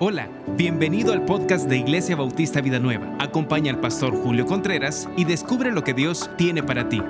Hola, bienvenido al podcast de Iglesia Bautista Vida Nueva. Acompaña al pastor Julio Contreras y descubre lo que Dios tiene para ti.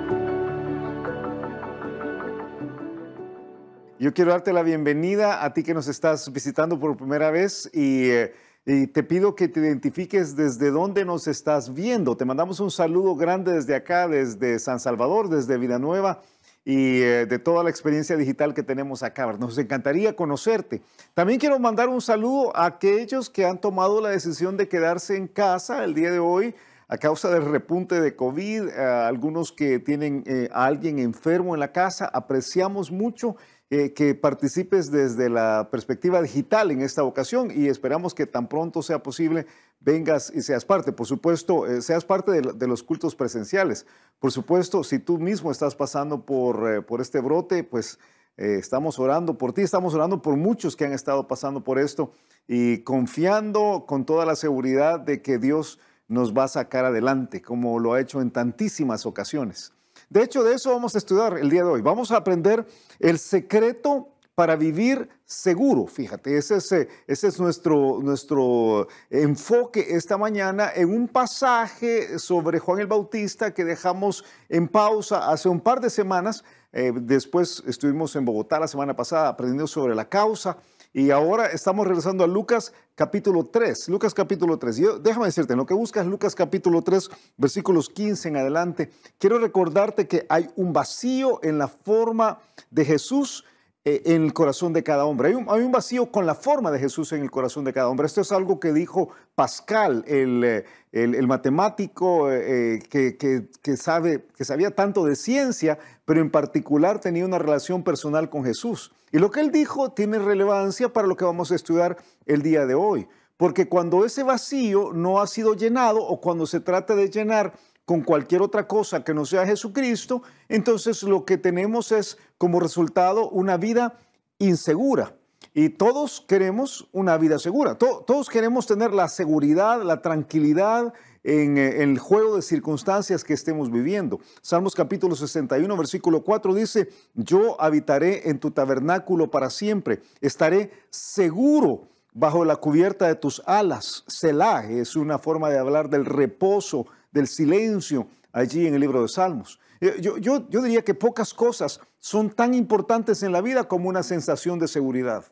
Yo quiero darte la bienvenida a ti que nos estás visitando por primera vez y, eh, te pido que te identifiques desde dónde nos estás viendo. Te mandamos un saludo grande desde acá, desde San Salvador, desde Vida Nueva y eh, de toda la experiencia digital que tenemos acá. Nos encantaría conocerte. También quiero mandar un saludo a aquellos que han tomado la decisión de quedarse en casa el día de hoy a causa del repunte de COVID, algunos que tienen eh, a alguien enfermo en la casa. Apreciamos mucho eh, que participes desde la perspectiva digital en esta ocasión y esperamos que tan pronto sea posible vengas y seas parte. Por supuesto, eh, seas parte de, los cultos presenciales. Por supuesto, si tú mismo estás pasando por, eh, por este brote, pues estamos orando por ti, estamos orando por muchos que han estado pasando por esto y confiando con toda la seguridad de que Dios nos va a sacar adelante, como lo ha hecho en tantísimas ocasiones. De hecho, de eso vamos a estudiar el día de hoy. Vamos a aprender el secreto para vivir seguro. Fíjate, ese es, eh, ese es nuestro, nuestro enfoque esta mañana en un pasaje sobre Juan el Bautista que dejamos en pausa hace un par de semanas. Eh, después estuvimos en Bogotá la semana pasada aprendiendo sobre la causa y ahora estamos regresando a Lucas capítulo 3. Lucas capítulo 3. Yo, déjame decirte, en lo que buscas Lucas capítulo 3, versículos 15 en adelante, quiero recordarte que hay un vacío en la forma de Jesús eh, en el corazón de cada hombre. Hay un, hay un, vacío con la forma de Jesús en el corazón de cada hombre. Esto es algo que dijo Pascal, el, eh, el, matemático eh, que, que, que, sabe, que sabía tanto de ciencia, pero en particular tenía una relación personal con Jesús. Y lo que él dijo tiene relevancia para lo que vamos a estudiar el día de hoy. Porque cuando ese vacío no ha sido llenado o cuando se trata de llenar con cualquier otra cosa que no sea Jesucristo, entonces lo que tenemos es como resultado una vida insegura. Y todos queremos una vida segura. Todos queremos tener la seguridad, la tranquilidad, en, eh, el juego de circunstancias que estemos viviendo. Salmos capítulo 61, versículo 4 dice, yo habitaré en tu tabernáculo para siempre, estaré seguro bajo la cubierta de tus alas. Selah es una forma de hablar del reposo, del silencio allí en el libro de Salmos. Yo, yo, yo diría que pocas cosas son tan importantes en la vida como una sensación de seguridad.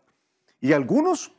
Y algunos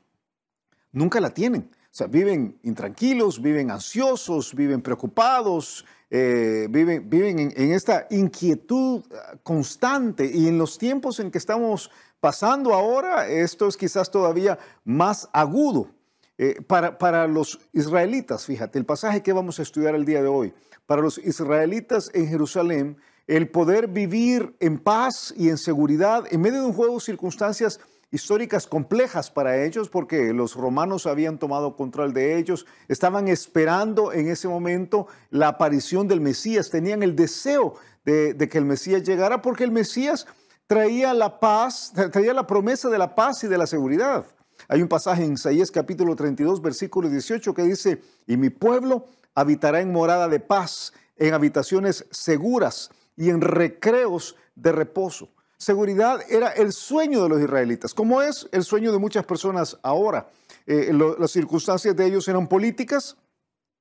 nunca la tienen. O sea, viven intranquilos, viven ansiosos, viven preocupados, eh, viven, viven en, esta inquietud ah, constante. Y en los tiempos en que estamos pasando ahora, esto es quizás todavía más agudo. Eh, para, para los israelitas, fíjate, el pasaje que vamos a estudiar el día de hoy, para los israelitas en Jerusalén, el poder vivir en paz y en seguridad en medio de un juego de circunstancias históricas complejas para ellos porque los romanos habían tomado control de ellos, estaban esperando en ese momento la aparición del Mesías, tenían el deseo de, que el Mesías llegara porque el Mesías traía la paz, traía la promesa de la paz y de la seguridad. Hay un pasaje en Isaías capítulo 32, versículo 18 que dice, y mi pueblo habitará en morada de paz, en habitaciones seguras y en recreos de reposo. Seguridad era el sueño de los israelitas, como es el sueño de muchas personas ahora. Eh, las circunstancias de ellos eran políticas,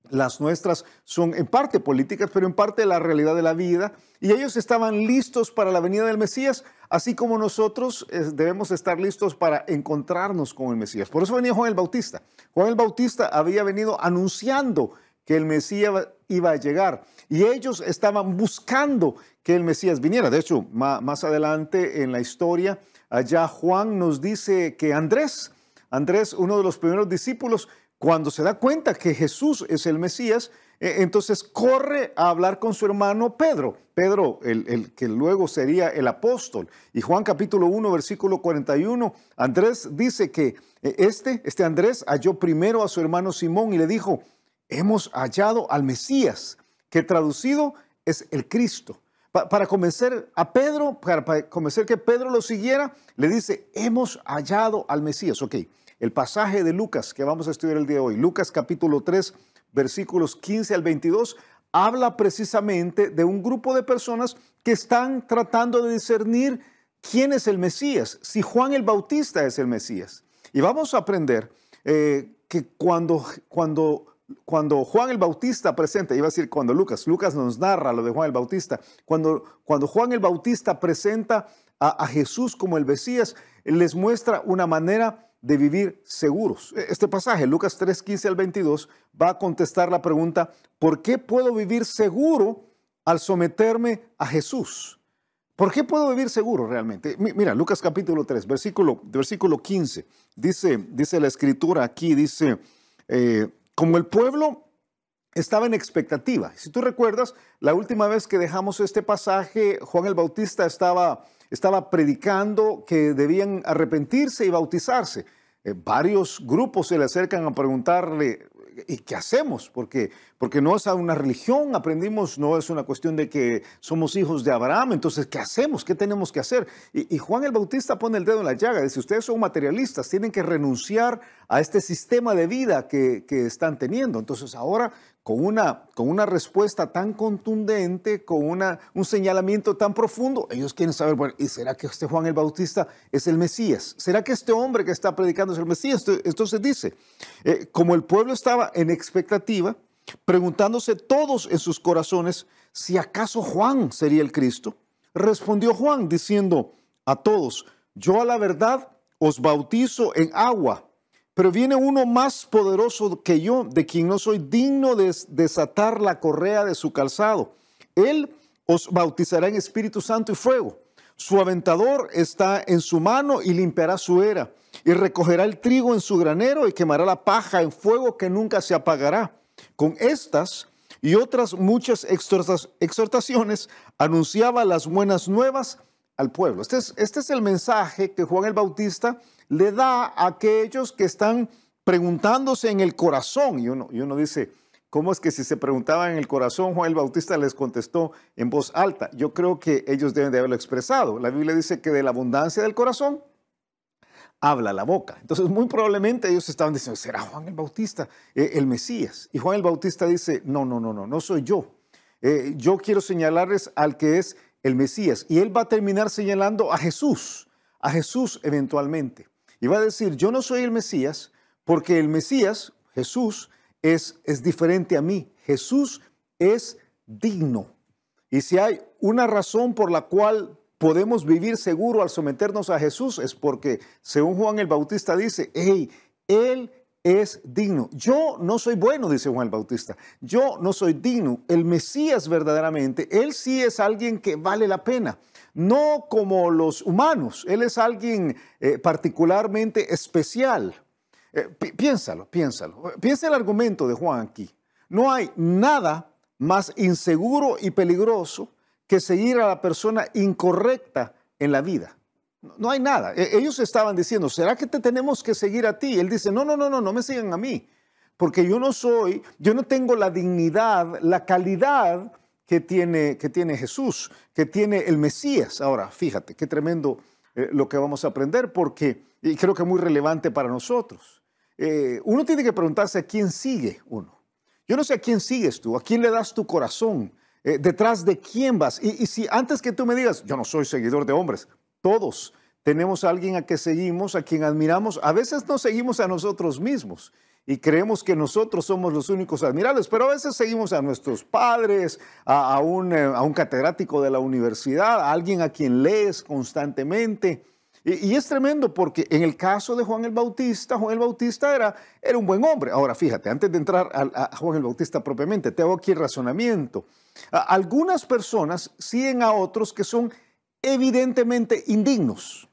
las nuestras son en parte políticas, pero en parte la realidad de la vida. Y ellos estaban listos para la venida del Mesías, así como nosotros eh, debemos estar listos para encontrarnos con el Mesías. Por eso venía Juan el Bautista. Juan el Bautista había venido anunciando que el Mesías iba a llegar. Y ellos estaban buscando que el Mesías viniera. De hecho, más, adelante en la historia, allá Juan nos dice que Andrés, Andrés, uno de los primeros discípulos, cuando se da cuenta que Jesús es el Mesías, e, entonces corre a hablar con su hermano Pedro, Pedro, el, que luego sería el apóstol. Y Juan capítulo 1, versículo 41, Andrés dice que e, este, este Andrés halló primero a su hermano Simón y le dijo, hemos hallado al Mesías, que traducido es el Cristo. para convencer a Pedro, para, convencer que Pedro lo siguiera, le dice, hemos hallado al Mesías. Ok, el pasaje de Lucas que vamos a estudiar el día de hoy, Lucas capítulo 3, versículos 15 al 22, habla precisamente de un grupo de personas que están tratando de discernir quién es el Mesías, si Juan el Bautista es el Mesías. Y vamos a aprender eh, que cuando, cuando, cuando Juan el Bautista presenta, iba a decir cuando Lucas, Lucas nos narra lo de Juan el Bautista, cuando, cuando Juan el Bautista presenta a, Jesús como el Mesías, les muestra una manera de vivir seguros. E, este pasaje, Lucas 3, 15 al 22, va a contestar la pregunta, ¿por qué puedo vivir seguro al someterme a Jesús? ¿Por qué puedo vivir seguro realmente? Mira, Lucas capítulo 3, versículo, versículo 15, dice, dice la escritura aquí, dice, eh, como el pueblo estaba en expectativa. Si tú recuerdas, la última vez que dejamos este pasaje, Juan el Bautista estaba estaba predicando que debían arrepentirse y bautizarse. Eh, varios grupos se le acercan a preguntarle, ¿y qué hacemos? Porque, porque no es una religión, aprendimos, no es una cuestión de que somos hijos de Abraham, entonces, ¿qué hacemos? ¿Qué tenemos que hacer? Y, Juan el Bautista pone el dedo en la llaga, dice, ustedes son materialistas, tienen que renunciar a este sistema de vida que, que están teniendo. Entonces, ahora con una, con una respuesta tan contundente, con una, un señalamiento tan profundo, ellos quieren saber, bueno, ¿y será que este Juan el Bautista es el Mesías? ¿Será que este hombre que está predicando es el Mesías? Entonces dice, eh, como el pueblo estaba en expectativa, preguntándose todos en sus corazones si acaso Juan sería el Cristo, respondió Juan diciendo a todos, yo a la verdad os bautizo en agua pero viene uno más poderoso que yo, de quien no soy digno de desatar la correa de su calzado. Él os bautizará en Espíritu Santo y fuego. Su aventador está en su mano y limpiará su era. Y recogerá el trigo en su granero y quemará la paja en fuego que nunca se apagará. Con estas y otras muchas exhortaciones anunciaba las buenas nuevas al pueblo. Este es, este es el mensaje que Juan el Bautista le da a aquellos que están preguntándose en el corazón. Y uno, y uno dice, ¿cómo es que si se preguntaban en el corazón, Juan el Bautista les contestó en voz alta? Yo creo que ellos deben de haberlo expresado. La Biblia dice que de la abundancia del corazón habla la boca. Entonces, muy probablemente ellos estaban diciendo, ¿será Juan el Bautista eh, el Mesías? Y Juan el Bautista dice, no, no, no, no, no soy yo. Eh, yo quiero señalarles al que es el Mesías. Y él va a terminar señalando a Jesús, a Jesús eventualmente. Y va a decir, yo no soy el Mesías porque el Mesías, Jesús, es, es diferente a mí. Jesús es digno. Y si hay una razón por la cual podemos vivir seguro al someternos a Jesús, es porque, según Juan el Bautista dice, hey, Él es digno. Yo no soy bueno, dice Juan el Bautista. Yo no soy digno. El Mesías verdaderamente, Él sí es alguien que vale la pena no como los humanos. Él es alguien eh, particularmente especial. Eh, piénsalo, piénsalo. Piensa el argumento de Juan aquí. No hay nada más inseguro y peligroso que seguir a la persona incorrecta en la vida. No hay nada. E, ellos estaban diciendo, ¿será que te tenemos que seguir a ti? Él dice, no, no, no, no, no me sigan a mí, porque yo no soy, yo no tengo la dignidad, la calidad que tiene, que tiene Jesús, que tiene el Mesías. Ahora, fíjate, qué tremendo eh, lo que vamos a aprender, porque, y creo que es muy relevante para nosotros. Eh, uno tiene que preguntarse a quién sigue uno. Yo no sé a quién sigues tú, a quién le das tu corazón, eh, detrás de quién vas. Y, y si antes que tú me digas, yo no soy seguidor de hombres, todos tenemos a alguien a que seguimos, a quien admiramos, a veces no seguimos a nosotros mismos y creemos que nosotros somos los únicos admirables, pero a veces seguimos a nuestros padres, a, un, eh, a un, catedrático de la universidad, a alguien a quien lees constantemente. Y, es tremendo porque en el caso de Juan el Bautista, Juan el Bautista era, era un buen hombre. Ahora, fíjate, antes de entrar a, Juan el Bautista propiamente, te hago aquí el razonamiento. algunas personas siguen a otros que son evidentemente indignos.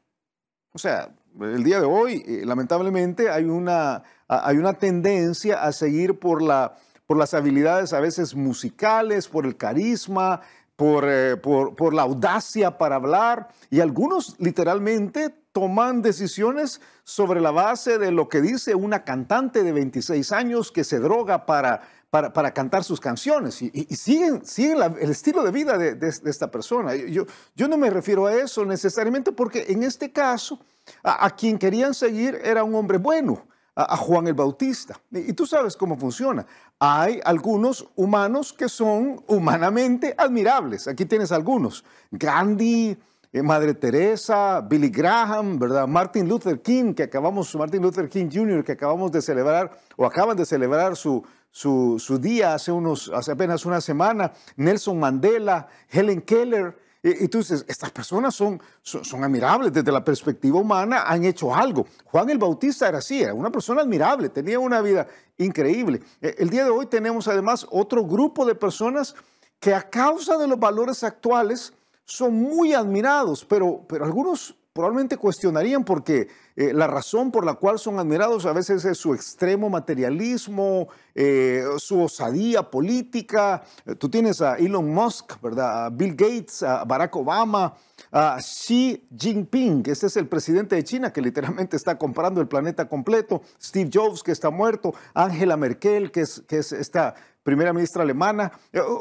O sea, el día de hoy, eh, lamentablemente, hay una, hay una tendencia a seguir por, la, por las habilidades a veces musicales, por el carisma, por, eh, por, por, la audacia para hablar, y algunos literalmente toman decisiones sobre la base de lo que dice una cantante de 26 años que se droga para, para, para cantar sus canciones, y, siguen, siguen el estilo de vida de, de, esta persona. Yo, yo no me refiero a eso necesariamente porque en este caso, a, quien querían seguir era un hombre bueno, a, Juan el Bautista. Y, tú sabes cómo funciona. Hay algunos humanos que son humanamente admirables. Aquí tienes algunos. Gandhi, eh, Madre Teresa, Billy Graham, ¿verdad? Martin Luther King, que acabamos, Martin Luther King Jr., que acabamos de celebrar, o acaban de celebrar su, su, día hace, unos, hace apenas una semana, Nelson Mandela, Helen Keller. Dices, estas personas son, son, admirables desde la perspectiva humana, han hecho algo. Juan el Bautista era así, era una persona admirable, tenía una vida increíble. E, el día de hoy tenemos además otro grupo de personas que a causa de los valores actuales son muy admirados, pero, pero algunos probablemente cuestionarían porque eh, la razón por la cual son admirados a veces es su extremo materialismo, eh, su osadía política. Eh, tú tienes a Elon Musk, ¿verdad? A Bill Gates, a Barack Obama, a Xi Jinping, este es el presidente de China que literalmente está comprando el planeta completo, Steve Jobs que está muerto, Angela Merkel que es, que es esta primera ministra alemana.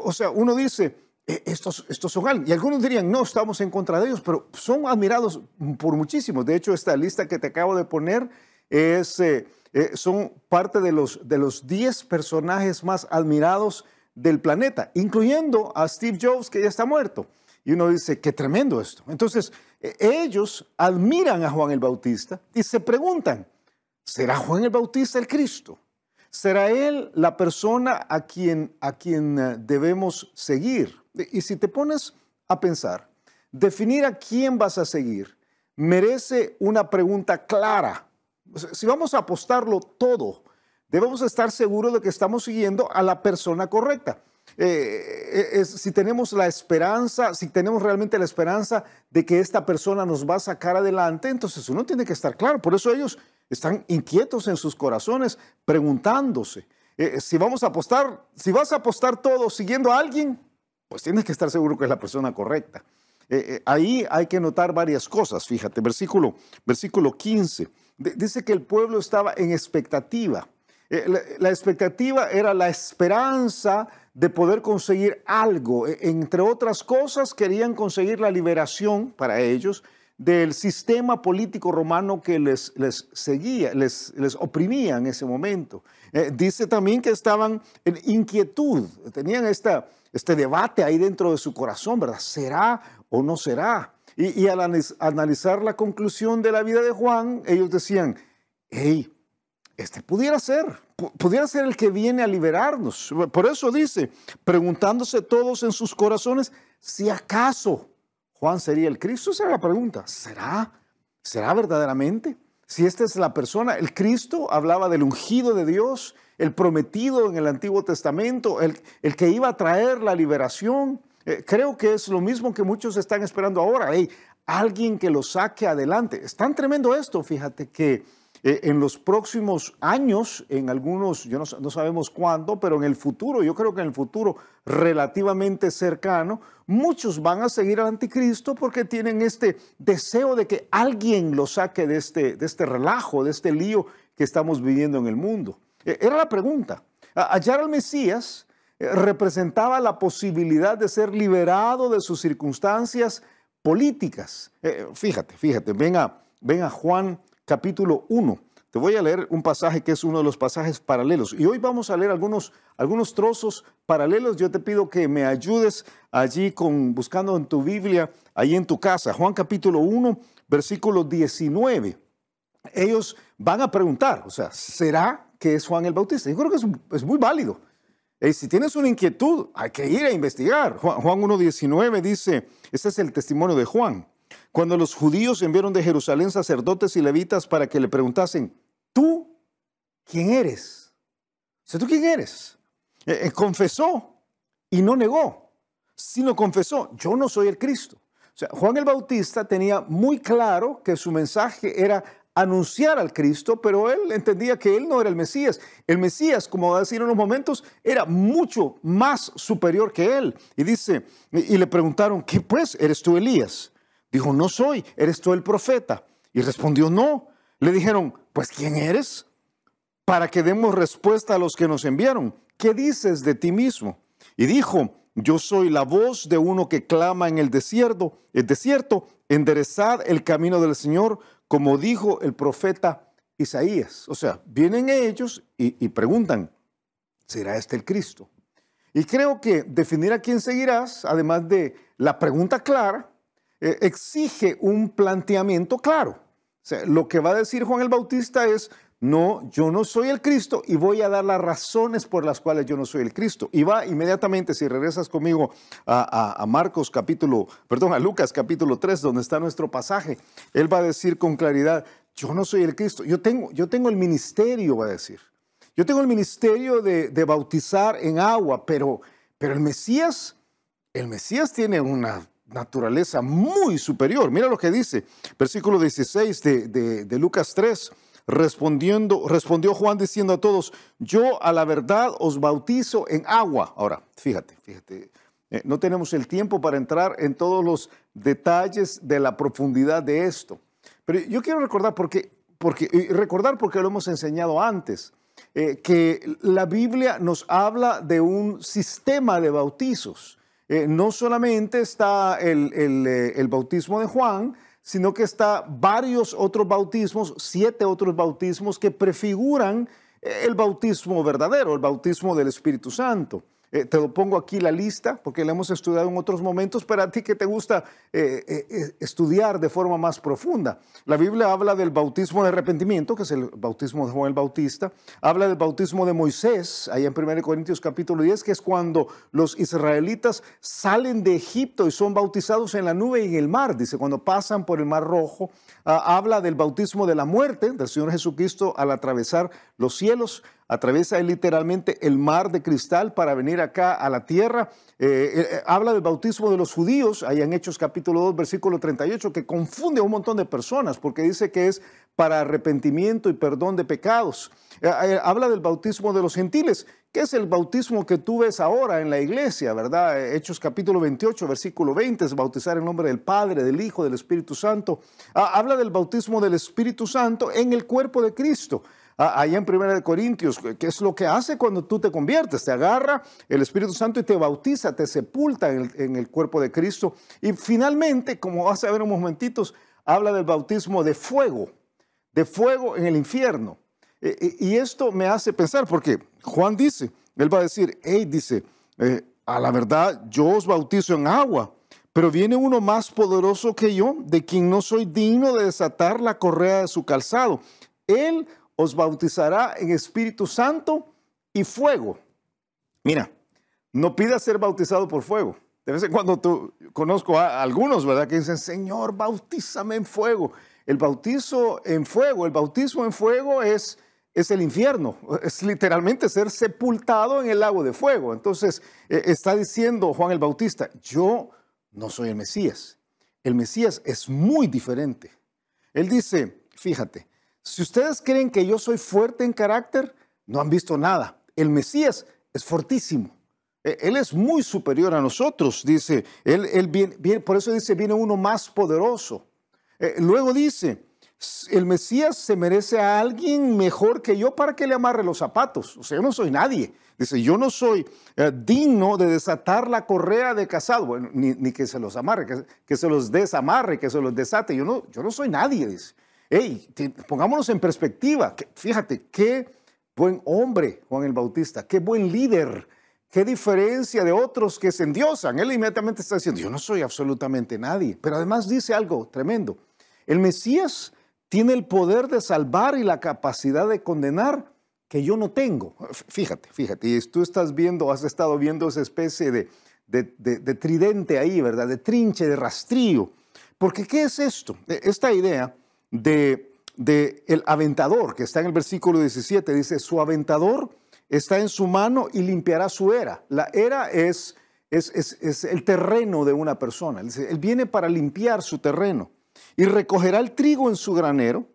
O sea, uno dice, eh, estos, estos son alguien. Y algunos dirían, no, estamos en contra de ellos, pero son admirados por muchísimos. De hecho, esta lista que te acabo de poner es, eh, eh, son parte de los, de los 10 personajes más admirados del planeta, incluyendo a Steve Jobs, que ya está muerto. Y uno dice, qué tremendo esto. Entonces, ellos admiran a Juan el Bautista y se preguntan, ¿será Juan el Bautista el Cristo? ¿Será él la persona a quien, a quien debemos seguir? Y si te pones a pensar, definir a quién vas a seguir merece una pregunta clara. Si vamos a apostarlo todo, debemos estar seguros de que estamos siguiendo a la persona correcta. Eh, eh, si tenemos la esperanza, si tenemos realmente la esperanza de que esta persona nos va a sacar adelante, entonces uno tiene que estar claro. Por eso ellos están inquietos en sus corazones, preguntándose. Eh, si vamos a apostar, si vas a apostar todo siguiendo a alguien, pues tienes que estar seguro que es la persona correcta. Eh, eh, ahí hay que notar varias cosas, fíjate, versículo, versículo 15. dice que el pueblo estaba en expectativa. Eh, la, expectativa era la esperanza de poder conseguir algo. E, entre otras cosas, querían conseguir la liberación para ellos del sistema político romano que les, les seguía, les, les oprimía en ese momento. dice también que estaban en inquietud, tenían esta, este debate ahí dentro de su corazón, ¿verdad? ¿Será o no será? Y, al analizar la conclusión de la vida de Juan, ellos decían, hey, este pudiera ser, pudiera ser el que viene a liberarnos. Por eso dice, preguntándose todos en sus corazones, si acaso Juan sería el Cristo, esa la pregunta, ¿será? ¿Será verdaderamente? Si esta es la persona, el Cristo hablaba del ungido de Dios, el prometido en el Antiguo Testamento, el, el que iba a traer la liberación. Eh, creo que es lo mismo que muchos están esperando ahora. Hey, alguien que lo saque adelante. Es tan tremendo esto, fíjate que eh, en los próximos años, en algunos, yo no, sabemos cuándo, pero en el futuro, yo creo que en el futuro relativamente cercano, muchos van a seguir al anticristo porque tienen este deseo de que alguien lo saque de este, de este relajo, de este lío que estamos viviendo en el mundo. Eh, era la pregunta. Hallar al Mesías eh, representaba la posibilidad de ser liberado de sus circunstancias políticas. Eh, fíjate, fíjate, ven a, Juan capítulo 1. Te voy a leer un pasaje que es uno de los pasajes paralelos. Y hoy vamos a leer algunos, algunos trozos paralelos. Yo te pido que me ayudes allí con, buscando en tu Biblia, ahí en tu casa. Juan capítulo 1, versículo 19. Ellos van a preguntar, o sea, ¿será que es Juan el Bautista. Yo creo que es, muy válido. Y si tienes una inquietud, hay que ir a investigar. Juan, Juan 1.19 dice, este es el testimonio de Juan. Cuando los judíos enviaron de Jerusalén sacerdotes y levitas para que le preguntasen, ¿tú quién eres? O ¿tú quién eres? Eh, eh, confesó y no negó, sino confesó, yo no soy el Cristo. O sea, Juan el Bautista tenía muy claro que su mensaje era anunciar al Cristo, pero él entendía que él no era el Mesías. El Mesías, como va a decir en unos momentos, era mucho más superior que él. Y dice, y le preguntaron, ¿qué pues? ¿Eres tú Elías? Dijo, no soy, ¿eres tú el profeta? Y respondió, no. Le dijeron, pues ¿quién eres? Para que demos respuesta a los que nos enviaron. ¿Qué dices de ti mismo? Y dijo, yo soy la voz de uno que clama en el desierto, el desierto, enderezad el camino del Señor, como dijo el profeta Isaías. O sea, vienen ellos y, preguntan, ¿será este el Cristo? Y creo que definir a quién seguirás, además de la pregunta clara, eh, exige un planteamiento claro. Lo que va a decir Juan el Bautista es, no, yo no soy el Cristo y voy a dar las razones por las cuales yo no soy el Cristo. Y va inmediatamente, si regresas conmigo a, Marcos capítulo, perdón, a Lucas capítulo 3, donde está nuestro pasaje, él va a decir con claridad, yo no soy el Cristo, yo tengo, yo tengo el ministerio, va a decir. Yo tengo el ministerio de, bautizar en agua, pero, pero el Mesías, el Mesías tiene una naturaleza muy superior. Mira lo que dice, versículo 16 de, de Lucas 3. Respondiendo, respondió Juan diciendo a todos, yo a la verdad os bautizo en agua. Ahora, fíjate, fíjate, eh, no tenemos el tiempo para entrar en todos los detalles de la profundidad de esto. Pero yo quiero recordar porque, porque recordar porque lo hemos enseñado antes, eh, que la Biblia nos habla de un sistema de bautizos. Eh, no solamente está el, el bautismo de Juan, sino que está varios otros bautismos, siete otros bautismos que prefiguran el bautismo verdadero, el bautismo del Espíritu Santo. Eh, te lo pongo aquí la lista porque la hemos estudiado en otros momentos, pero a ti que te gusta eh, eh, estudiar de forma más profunda. La Biblia habla del bautismo de arrepentimiento, que es el bautismo de Juan el Bautista. Habla del bautismo de Moisés, ahí en 1 Corintios capítulo 10, que es cuando los israelitas salen de Egipto y son bautizados en la nube y en el mar. Dice, cuando pasan por el mar rojo. Ah, habla del bautismo de la muerte del Señor Jesucristo al atravesar los cielos atraviesa literalmente el mar de cristal para venir acá a la tierra. Eh, eh, eh, habla del bautismo de los judíos, ahí en Hechos capítulo 2, versículo 38, que confunde a un montón de personas porque dice que es para arrepentimiento y perdón de pecados. habla del bautismo de los gentiles, que es el bautismo que tú ves ahora en la iglesia, ¿verdad? Hechos capítulo 28, versículo 20, es bautizar en nombre del Padre, del Hijo, del Espíritu Santo. Ah, habla del bautismo del Espíritu Santo en el cuerpo de Cristo. Ah, ahí en 1 Corintios, que es lo que hace cuando tú te conviertes, te agarra el Espíritu Santo y te bautiza, te sepulta en el, cuerpo de Cristo. Y finalmente, como vas a ver unos momentitos, habla del bautismo de fuego, de fuego en el infierno. E, e, y esto me hace pensar, porque Juan dice, él va a decir, hey, dice, eh, a la verdad yo os bautizo en agua, pero viene uno más poderoso que yo, de quien no soy digno de desatar la correa de su calzado. Él os bautizará en Espíritu Santo y fuego. Mira, no pidas ser bautizado por fuego. De vez en cuando tú, conozco a algunos, ¿verdad? Que dicen, Señor, bautízame en fuego. El bautizo en fuego, el bautismo en fuego es, es el infierno. Es literalmente ser sepultado en el lago de fuego. Entonces, eh, está diciendo Juan el Bautista, yo no soy el Mesías. El Mesías es muy diferente. Él dice, fíjate, si ustedes creen que yo soy fuerte en carácter, no han visto nada. El Mesías es fortísimo. E, él es muy superior a nosotros, dice. Él, él por eso dice, viene uno más poderoso. Eh, luego dice, el Mesías se merece a alguien mejor que yo para que le amarre los zapatos. O sea, yo no soy nadie. Dice, yo no soy eh, digno de desatar la correa de casado. Bueno, ni, que se los amarre, que, que, se los desamarre, que se los desate. Yo no, yo no soy nadie, dice. Hey, pongámonos en perspectiva. Fíjate, qué buen hombre Juan el Bautista, qué buen líder, qué diferencia de otros que se endiosan. Él inmediatamente está diciendo, yo no soy absolutamente nadie. Pero además dice algo tremendo. El Mesías tiene el poder de salvar y la capacidad de condenar que yo no tengo. Fíjate, fíjate, y tú estás viendo, has estado viendo esa especie de, de tridente ahí, ¿verdad? De trinche, de rastrillo. Porque ¿qué es esto? E, esta idea de, el aventador, que está en el versículo 17, dice, su aventador está en su mano y limpiará su era. La era es, es, es, el terreno de una persona. Él viene para limpiar su terreno y recogerá el trigo en su granero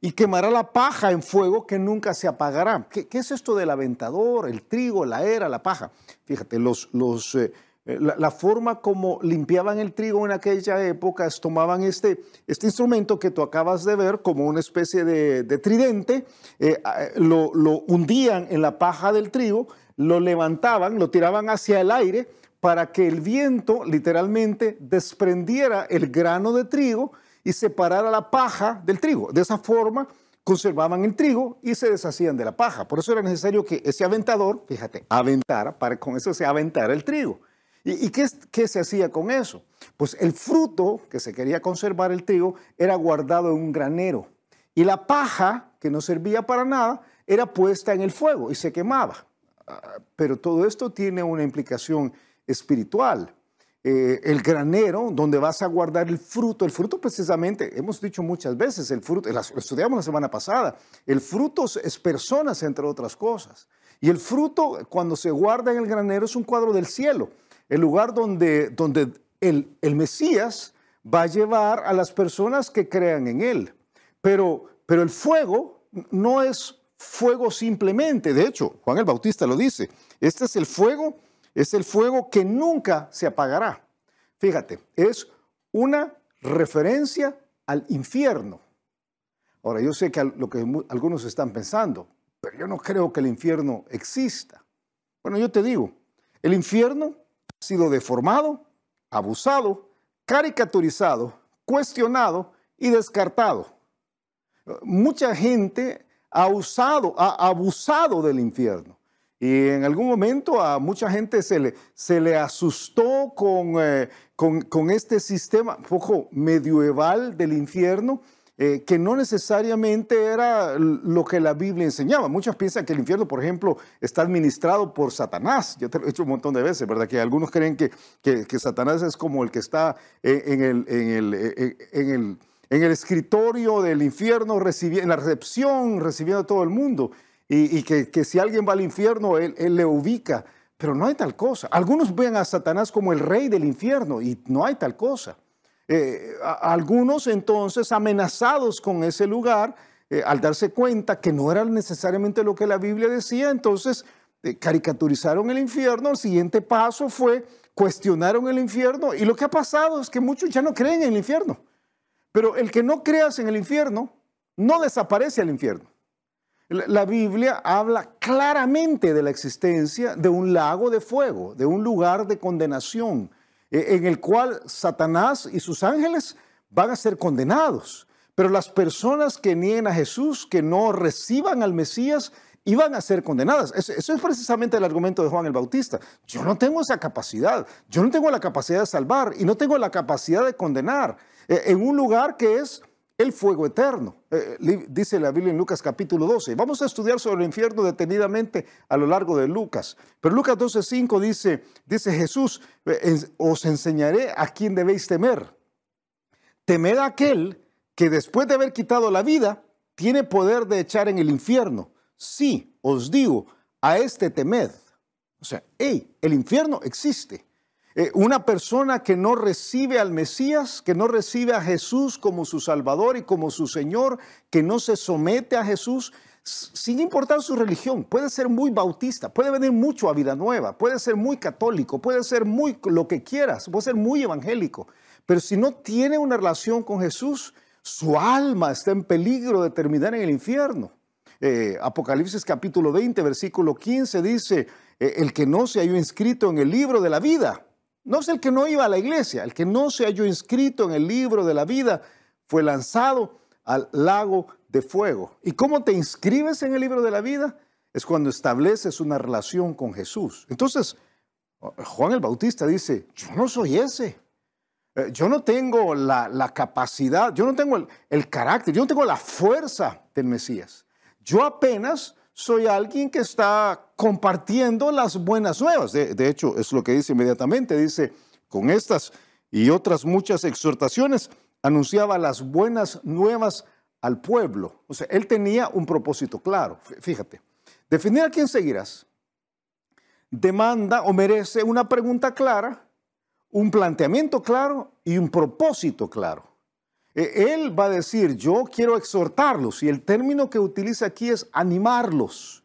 y quemará la paja en fuego que nunca se apagará. ¿Qué, es esto del aventador, el trigo, la era, la paja? Fíjate, los, los eh, eh, la, forma como limpiaban el trigo en aquella época es tomaban este, este instrumento que tú acabas de ver como una especie de, tridente, eh, lo, hundían en la paja del trigo, lo levantaban, lo tiraban hacia el aire para que el viento literalmente desprendiera el grano de trigo y separara la paja del trigo. De esa forma conservaban el trigo y se deshacían de la paja. Por eso era necesario que ese aventador, fíjate, aventara, para con eso se aventara el trigo. ¿Y, qué, se hacía con eso? Pues el fruto que se quería conservar el trigo era guardado en un granero y la paja, que no servía para nada, era puesta en el fuego y se quemaba. Ah, pero todo esto tiene una implicación espiritual. Eh, el granero donde vas a guardar el fruto. El fruto precisamente, hemos dicho muchas veces, el fruto, lo estudiamos la semana pasada, el fruto es personas entre otras cosas. Y el fruto cuando se guarda en el granero es un cuadro del cielo, el lugar donde, donde el, el Mesías va a llevar a las personas que crean en él. Pero, pero el fuego no es fuego simplemente, de hecho, Juan el Bautista lo dice, este es el fuego es el fuego que nunca se apagará. Fíjate, es una referencia al infierno. Ahora, yo sé que lo que algunos están pensando, pero yo no creo que el infierno exista. Bueno, yo te digo, el infierno sido deformado, abusado, caricaturizado, cuestionado y descartado. Mucha gente ha usado, ha abusado del infierno. Y en algún momento a mucha gente se le, se le asustó con, eh, con, con, este sistema un poco medieval del infierno, eh, que no necesariamente era lo que la Biblia enseñaba. Muchos piensan que el infierno, por ejemplo, está administrado por Satanás. Yo te lo he dicho un montón de veces, ¿verdad? Que algunos creen que, que, que Satanás es como el que está en, el, en, el, en, el, en el escritorio del infierno, en la recepción, recibiendo a todo el mundo y, que, si alguien va al infierno, él, le ubica. Pero no hay tal cosa. Algunos ven a Satanás como el rey del infierno y no hay tal cosa. Eh, algunos entonces amenazados con ese lugar, eh, al darse cuenta que no era necesariamente lo que la Biblia decía, entonces eh, caricaturizaron el infierno. El siguiente paso fue cuestionaron el infierno y lo que ha pasado es que muchos ya no creen en el infierno. Pero el que no creas en el infierno no desaparece al infierno. La Biblia habla claramente de la existencia de un lago de fuego, de un lugar de condenación, en el cual Satanás y sus ángeles van a ser condenados. Pero las personas que nieguen a Jesús, que no reciban al Mesías, iban a ser condenadas. Eso es precisamente el argumento de Juan el Bautista. Yo no tengo esa capacidad, yo no tengo la capacidad de salvar y no tengo la capacidad de condenar e, en un lugar que es el fuego eterno. Eh, dice la Biblia en Lucas capítulo 12. Vamos a estudiar sobre el infierno detenidamente a lo largo de Lucas. Pero Lucas 12, 5 dice, dice Jesús, eh, os enseñaré a quién debéis temer. Temed a aquel que después de haber quitado la vida, tiene poder de echar en el infierno. Sí, os digo, a este temed. O sea, hey, el infierno existe. Eh, una persona que no recibe al Mesías, que no recibe a Jesús como su Salvador y como su Señor, que no se somete a Jesús, sin importar su religión, puede ser muy bautista, puede venir mucho a vida nueva, puede ser muy católico, puede ser muy lo que quieras, puede ser muy evangélico, pero si no tiene una relación con Jesús, su alma está en peligro de terminar en el infierno. Eh, Apocalipsis capítulo 20, versículo 15 dice, eh, el que no se haya inscrito en el libro de la vida, no es el que no iba a la iglesia, el que no se halló inscrito en el libro de la vida fue lanzado al lago de fuego. ¿Y cómo te inscribes en el libro de la vida? Es cuando estableces una relación con Jesús. Entonces, Juan el Bautista dice, yo no soy ese. Eh, yo no tengo la, capacidad, yo no tengo el, el carácter, yo no tengo la fuerza del Mesías. Yo apenas soy alguien que está compartiendo las buenas nuevas. De, hecho, es lo que dice inmediatamente. Dice, con estas y otras muchas exhortaciones, anunciaba las buenas nuevas al pueblo. O sea, él tenía un propósito claro. Fíjate, definir a quién seguirás demanda o merece una pregunta clara, un planteamiento claro y un propósito claro. E, él va a decir, yo quiero exhortarlos y el término que utiliza aquí es animarlos.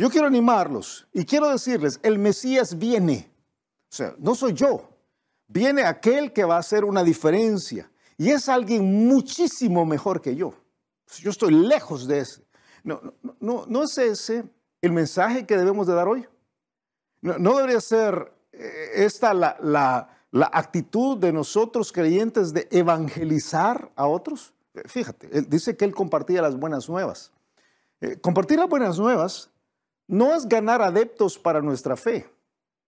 Yo quiero animarlos y quiero decirles, el Mesías viene. O sea, no soy yo. Viene aquel que va a hacer una diferencia y es alguien muchísimo mejor que yo. Yo estoy lejos de ese. No, no, no, es ese el mensaje que debemos de dar hoy. No, debería ser eh, esta la, la la actitud de nosotros creyentes de evangelizar a otros. Fíjate, él dice que él compartía las buenas nuevas. Eh, compartir las buenas nuevas no es ganar adeptos para nuestra fe.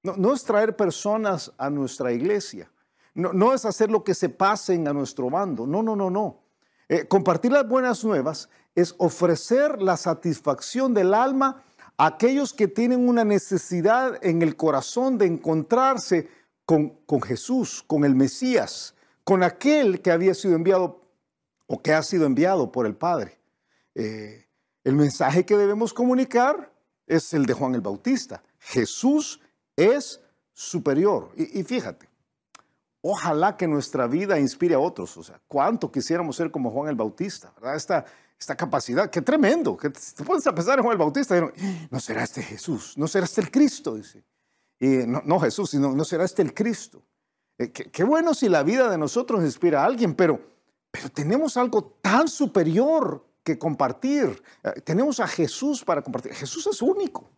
No, es traer personas a nuestra iglesia. No, es hacer lo que se pasen a nuestro bando. No, no, no, no. Eh, compartir las buenas nuevas es ofrecer la satisfacción del alma a aquellos que tienen una necesidad en el corazón de encontrarse con, Jesús, con el Mesías, con aquel que había sido enviado o que ha sido enviado por el Padre. Eh, el mensaje que debemos comunicar es el de Juan el Bautista. Jesús es superior. Y, fíjate, ojalá que nuestra vida inspire a otros. O sea, cuánto quisiéramos ser como Juan el Bautista, ¿verdad? Esta, esta capacidad, qué tremendo. Que te puedes pensar en Juan el Bautista. no será este Jesús, no será este el Cristo, dice. Y no, Jesús, sino no será este el Cristo. Eh, qué, bueno si la vida de nosotros inspira a alguien, pero, pero tenemos algo tan superior que compartir. Eh, tenemos a Jesús para compartir. Jesús es único.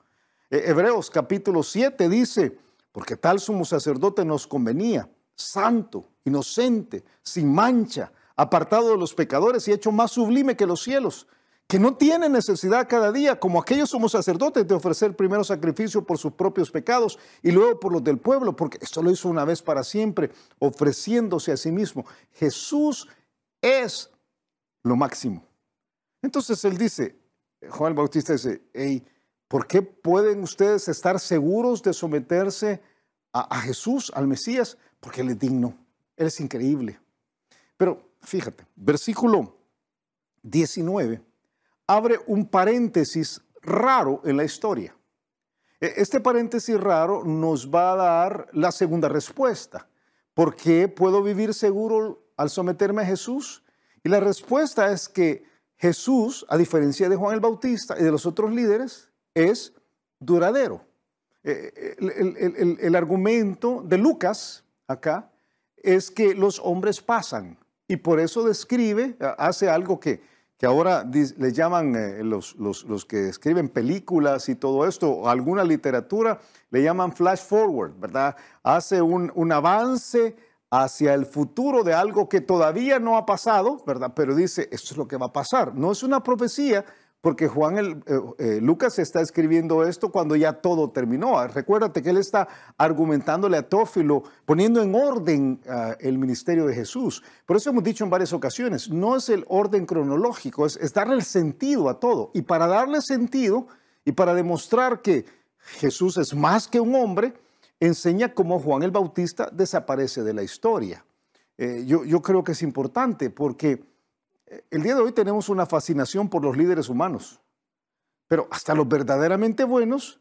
Eh, Hebreos capítulo 7 dice, porque tal sumo sacerdote nos convenía, santo, inocente, sin mancha, apartado de los pecadores y hecho más sublime que los cielos, que no tiene necesidad cada día, como aquellos somos sacerdotes, de ofrecer primero sacrificio por sus propios pecados y luego por los del pueblo, porque esto lo hizo una vez para siempre, ofreciéndose a sí mismo. Jesús es lo máximo. Entonces él dice, Juan el Bautista dice, hey, ¿por qué pueden ustedes estar seguros de someterse a, Jesús, al Mesías? Porque Él es digno, Él es increíble. Pero fíjate, versículo 19 abre un paréntesis raro en la historia. E, este paréntesis raro nos va a dar la segunda respuesta. ¿Por qué puedo vivir seguro al someterme a Jesús? Y la respuesta es que Jesús, a diferencia de Juan el Bautista y de los otros líderes, es duradero. Eh, el, argumento de Lucas acá es que los hombres pasan y por eso describe, hace algo que, que ahora le llaman eh, los, los, que escriben películas y todo esto, o alguna literatura, le llaman flash forward, ¿verdad? Hace un, un avance hacia el futuro de algo que todavía no ha pasado, ¿verdad? Pero dice, esto es lo que va a pasar. No es una profecía, porque Juan el, eh, eh, Lucas está escribiendo esto cuando ya todo terminó. Recuérdate que él está argumentándole a Tófilo, poniendo en orden ah, el ministerio de Jesús. Por eso hemos dicho en varias ocasiones, no es el orden cronológico, es, es darle el sentido a todo. Y para darle sentido y para demostrar que Jesús es más que un hombre, enseña cómo Juan el Bautista desaparece de la historia. Eh, yo, yo, creo que es importante porque eh, el día de hoy tenemos una fascinación por los líderes humanos, pero hasta los verdaderamente buenos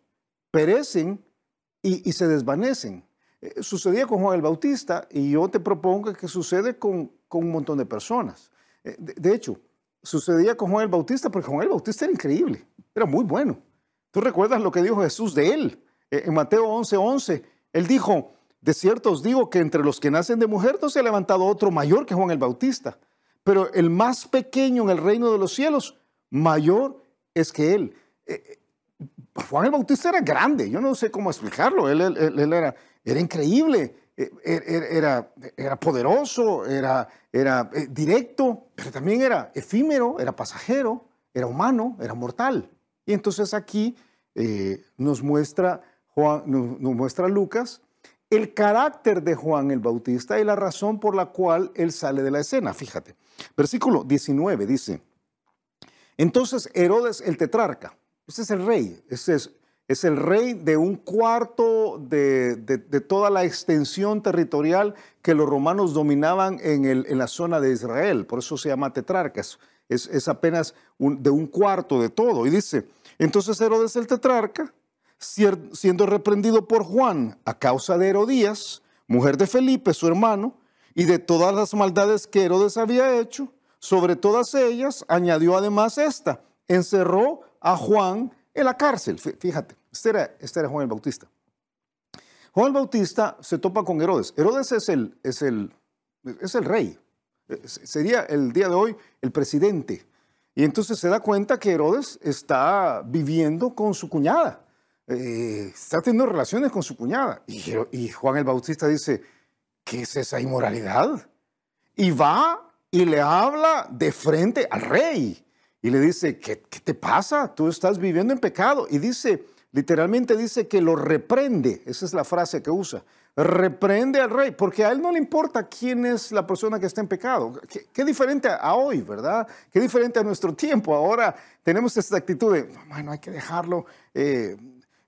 perecen y, se desvanecen. Eh, sucedía con Juan el Bautista y yo te propongo que sucede con, con un montón de personas. de, de hecho, sucedía con Juan el Bautista porque Juan el Bautista era increíble, era muy bueno. Tú recuerdas lo que dijo Jesús de él en Mateo 11:11. 11, él dijo, de cierto os digo que entre los que nacen de mujer no se ha levantado otro mayor que Juan el Bautista, pero el más pequeño en el reino de los cielos, mayor es que él. Eh, eh, Juan el Bautista era grande, yo no sé cómo explicarlo, él, era, era, increíble, eh, er, er, era, era poderoso, era, era directo, pero también era efímero, era pasajero, era humano, era mortal. Y entonces aquí nos muestra Juan, nos, muestra Lucas el carácter de Juan el Bautista y la razón por la cual él sale de la escena. Fíjate, versículo 19 dice, entonces Herodes el tetrarca, ese es el rey, es, es el rey de un cuarto de, toda la extensión territorial que los romanos dominaban en, el, en la zona de Israel, por eso se llama tetrarca, es, es, apenas de un cuarto de todo. Y dice, entonces Herodes el tetrarca, siendo reprendido por Juan a causa de Herodías, mujer de Felipe, su hermano, y de todas las maldades que Herodes había hecho, sobre todas ellas añadió además esta, encerró a Juan en la cárcel. Fíjate, este era, este era Juan el Bautista. Juan el Bautista se topa con Herodes. Herodes es el, es el, es el rey, sería el día de hoy el presidente. Y entonces se da cuenta que Herodes está viviendo con su cuñada. Eh, está teniendo relaciones con su cuñada. Y, Juan el Bautista dice, ¿qué es esa inmoralidad? Y va y le habla de frente al rey. Y le dice, ¿qué, te pasa? Tú estás viviendo en pecado. Y dice, literalmente dice que lo reprende, esa es la frase que usa, reprende al rey, porque a él no le importa quién es la persona que está en pecado. Qué, diferente a hoy, ¿verdad? Qué diferente a nuestro tiempo. Ahora tenemos esta actitud de, bueno, hay que dejarlo. Eh,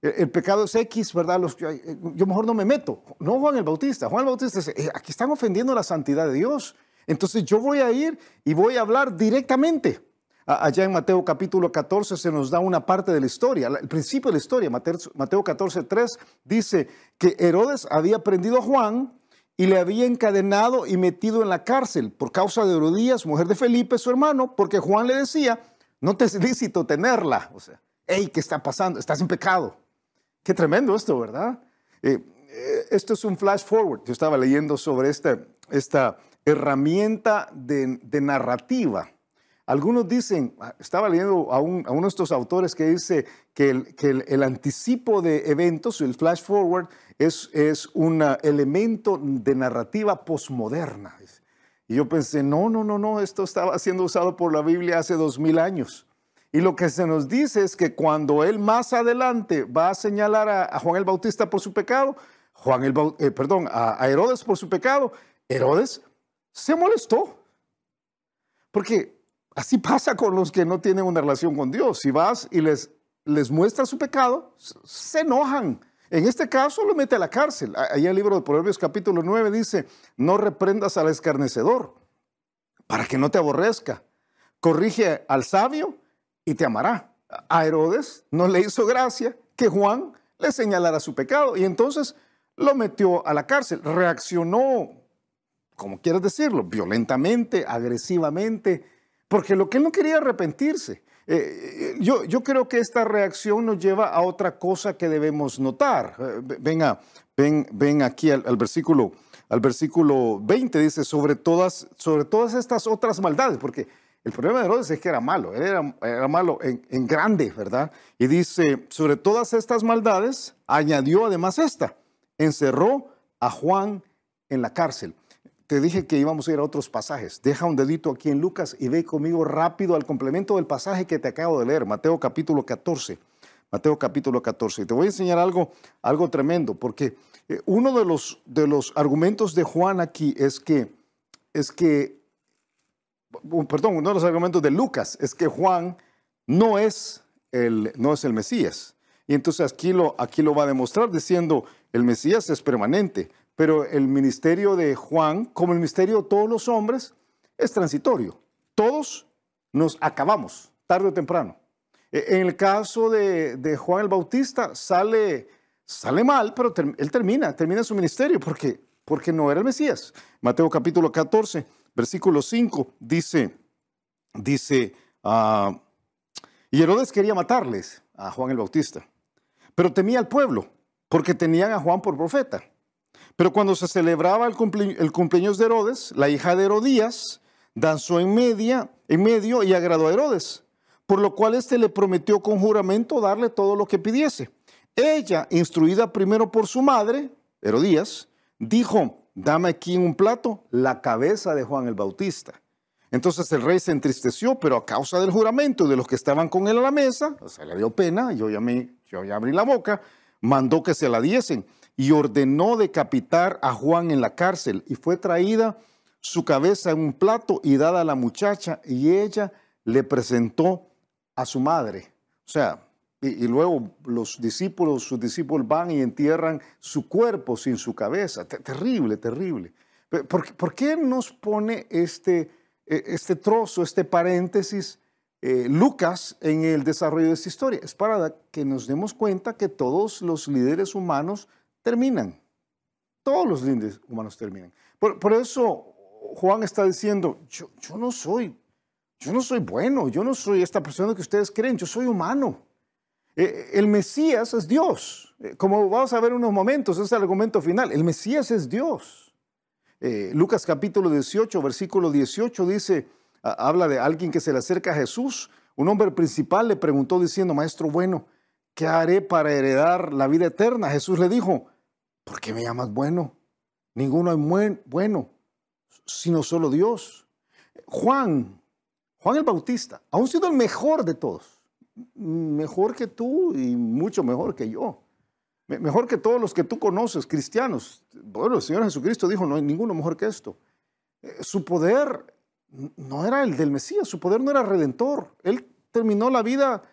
el, pecado es X, ¿verdad? Los, yo mejor no me meto. No Juan el Bautista. Juan el Bautista dice, eh, aquí están ofendiendo la santidad de Dios. Entonces yo voy a ir y voy a hablar directamente. Allá en Mateo capítulo 14 se nos da una parte de la historia, el principio de la historia. Mateo 14, 3 dice que Herodes había prendido a Juan y le había encadenado y metido en la cárcel por causa de Herodías, mujer de Felipe, su hermano, porque Juan le decía, no te es lícito tenerla. O sea, hey, ¿qué está pasando? Estás en pecado. Qué tremendo esto, ¿verdad? Eh, eh, esto es un flash forward. Yo estaba leyendo sobre esta, esta herramienta de, narrativa algunos dicen, ah, estaba leyendo a, uno de estos autores que dice que el, anticipo de eventos, el flash forward, es, es un elemento de narrativa posmoderna. Y yo pensé, no, no, no, no, esto estaba siendo usado por la Biblia hace dos mil años. Y lo que se nos dice es que cuando él más adelante va a señalar a, Juan el Bautista por su pecado, Juan el, eh, perdón, a Herodes por su pecado, Herodes se molestó. Porque Así pasa con los que no tienen una relación con Dios. Si vas y les, les muestras su pecado, se enojan. En este caso lo mete a la cárcel. Ahí el libro de Proverbios capítulo 9 dice, no reprendas al escarnecedor para que no te aborrezca. Corrige al sabio y te amará. A Herodes no le hizo gracia que Juan le señalara su pecado y entonces lo metió a la cárcel. Reaccionó, como quieras decirlo, violentamente, agresivamente, porque lo que él no quería arrepentirse. Eh, yo, yo, creo que esta reacción nos lleva a otra cosa que debemos notar. Eh, venga, ven, ven aquí al, versículo, al versículo 20, dice, sobre todas, sobre todas estas otras maldades, porque el problema de Herodes es que era malo, era malo en, en, grande, ¿verdad? Y dice, sobre todas estas maldades, añadió además esta, encerró a Juan en la cárcel te dije que íbamos a ir a otros pasajes. Deja un dedito aquí en Lucas y ve conmigo rápido al complemento del pasaje que te acabo de leer, Mateo capítulo 14. Mateo capítulo 14. Y te voy a enseñar algo, algo tremendo, porque eh, uno de los, de los argumentos de Juan aquí es que, es que, perdón, uno de los argumentos de Lucas es que Juan no es el, no es el Mesías. Y entonces aquí lo, aquí lo va a demostrar diciendo, el Mesías es permanente, pero el ministerio de Juan, como el ministerio de todos los hombres, es transitorio. Todos nos acabamos, tarde o temprano. E, en el caso de, Juan el Bautista, sale, sale mal, pero él termina, termina su ministerio porque, porque no era el Mesías. Mateo capítulo 14, versículo 5, dice, dice, uh, y Herodes quería matarles a Juan el Bautista, pero temía al pueblo porque tenían a Juan por profeta. Pero cuando se celebraba el, cumpleaños de Herodes, la hija de Herodías danzó en, media, en medio y agradó a Herodes, por lo cual éste le prometió con juramento darle todo lo que pidiese. Ella, instruida primero por su madre, Herodías, dijo, dame aquí un plato la cabeza de Juan el Bautista. Entonces el rey se entristeció, pero a causa del juramento de los que estaban con él a la mesa, o sea, le dio pena, yo ya, me, yo ya abrí la boca, mandó que se la diesen y ordenó decapitar a Juan en la cárcel y fue traída su cabeza en un plato y dada a la muchacha y ella le presentó a su madre. O sea, y, luego los discípulos, sus discípulos van y entierran su cuerpo sin su cabeza. terrible, terrible. ¿Por, qué nos pone este, e, este trozo, este paréntesis, eh, Lucas en el desarrollo de esta historia? Es para que nos demos cuenta que todos los líderes humanos terminan. Todos los líderes humanos terminan. Por, eso Juan está diciendo, yo, no soy, yo no soy bueno, yo no soy esta persona que ustedes creen, yo soy humano. Eh, el Mesías es Dios. Eh, como vamos a ver en unos momentos, es el argumento final. El Mesías es Dios. Eh, Lucas capítulo 18, versículo 18 dice, habla de alguien que se le acerca a Jesús. Un hombre principal le preguntó diciendo, Maestro bueno, ¿qué haré para heredar la vida eterna? Jesús le dijo, ¿por qué me llamas bueno? Ninguno es bueno, sino solo Dios. Juan, Juan el Bautista, aún sido el mejor de todos, mejor que tú y mucho mejor que yo. Mejor que todos los que tú conoces, cristianos. Bueno, el Señor Jesucristo dijo, no hay ninguno mejor que esto. Eh, su poder no era el del Mesías, su poder no era redentor. Él terminó la vida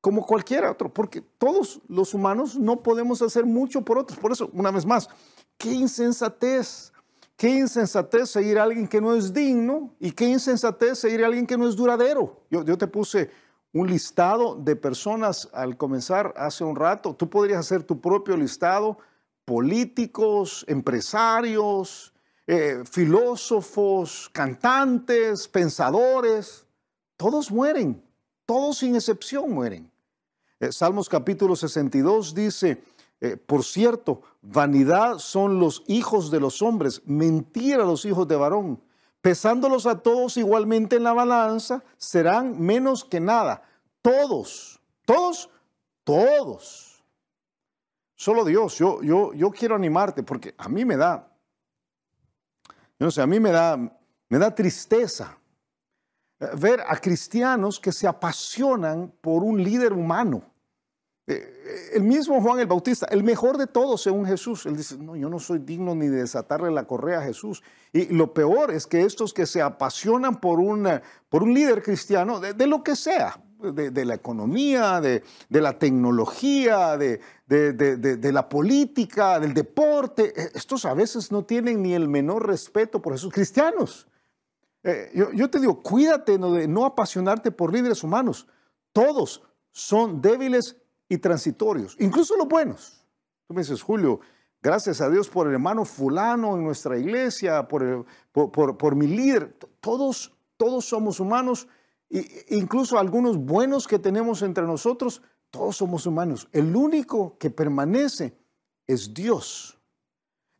como cualquiera otro, porque todos los humanos no podemos hacer mucho por otros. Por eso, una vez más, qué insensatez, qué insensatez seguir a alguien que no es digno y qué insensatez seguir a alguien que no es duradero. Yo, yo te puse un listado de personas al comenzar hace un rato. Tú podrías hacer tu propio listado, políticos, empresarios, eh, filósofos, cantantes, pensadores, todos mueren, todos sin excepción mueren. Eh, Salmos capítulo 62 dice, eh, por cierto, vanidad son los hijos de los hombres, mentira los hijos de varón. Pesándolos a todos igualmente en la balanza, serán menos que nada. Todos, todos, todos. Solo Dios, yo, yo, yo quiero animarte porque a mí me da yo no sé, a mí me da, me da tristeza eh, ver a cristianos que se apasionan por un líder humano. Eh, eh, el mismo Juan el Bautista, el mejor de todos según Jesús, él dice, no, yo no soy digno ni de desatarle la correa a Jesús. Y lo peor es que estos que se apasionan por, por un líder cristiano, de lo que sea, de, la economía, de, la tecnología, de, la política, del deporte. Estos a veces no tienen ni el menor respeto por esos cristianos. Eh, yo, te digo, cuídate de no apasionarte por líderes humanos. Todos son débiles y transitorios, incluso los buenos. Tú me dices, Julio, gracias a Dios por el hermano fulano en nuestra iglesia, por, por mi líder. Todos, todos somos humanos incluso algunos buenos que tenemos entre nosotros, todos somos humanos. El único que permanece es Dios.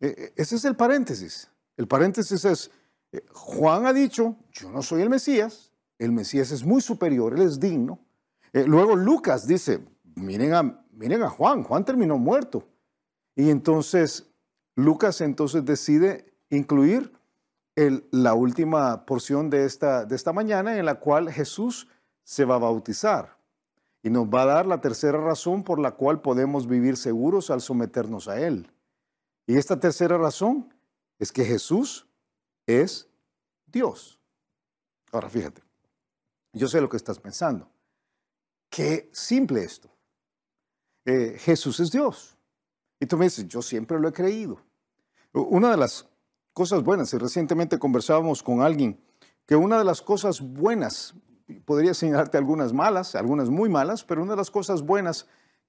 E, e, ese es el paréntesis. El paréntesis es, eh, Juan ha dicho, yo no soy el Mesías, el Mesías es muy superior, él es digno. Eh, luego Lucas dice, miren a, miren a Juan, Juan terminó muerto. Y entonces Lucas entonces decide incluir la última porción de esta, de esta mañana en la cual Jesús se va a bautizar y nos va a dar la tercera razón por la cual podemos vivir seguros al someternos a Él. Y esta tercera razón es que Jesús es Dios. Ahora fíjate, yo sé lo que estás pensando. Qué simple esto. Eh, Jesús es Dios. Y tú me dices, yo siempre lo he creído. Una de las cosas buenas. Y recientemente conversábamos con alguien que una de las cosas buenas, podría señalarte algunas malas, algunas muy malas, pero una de las cosas buenas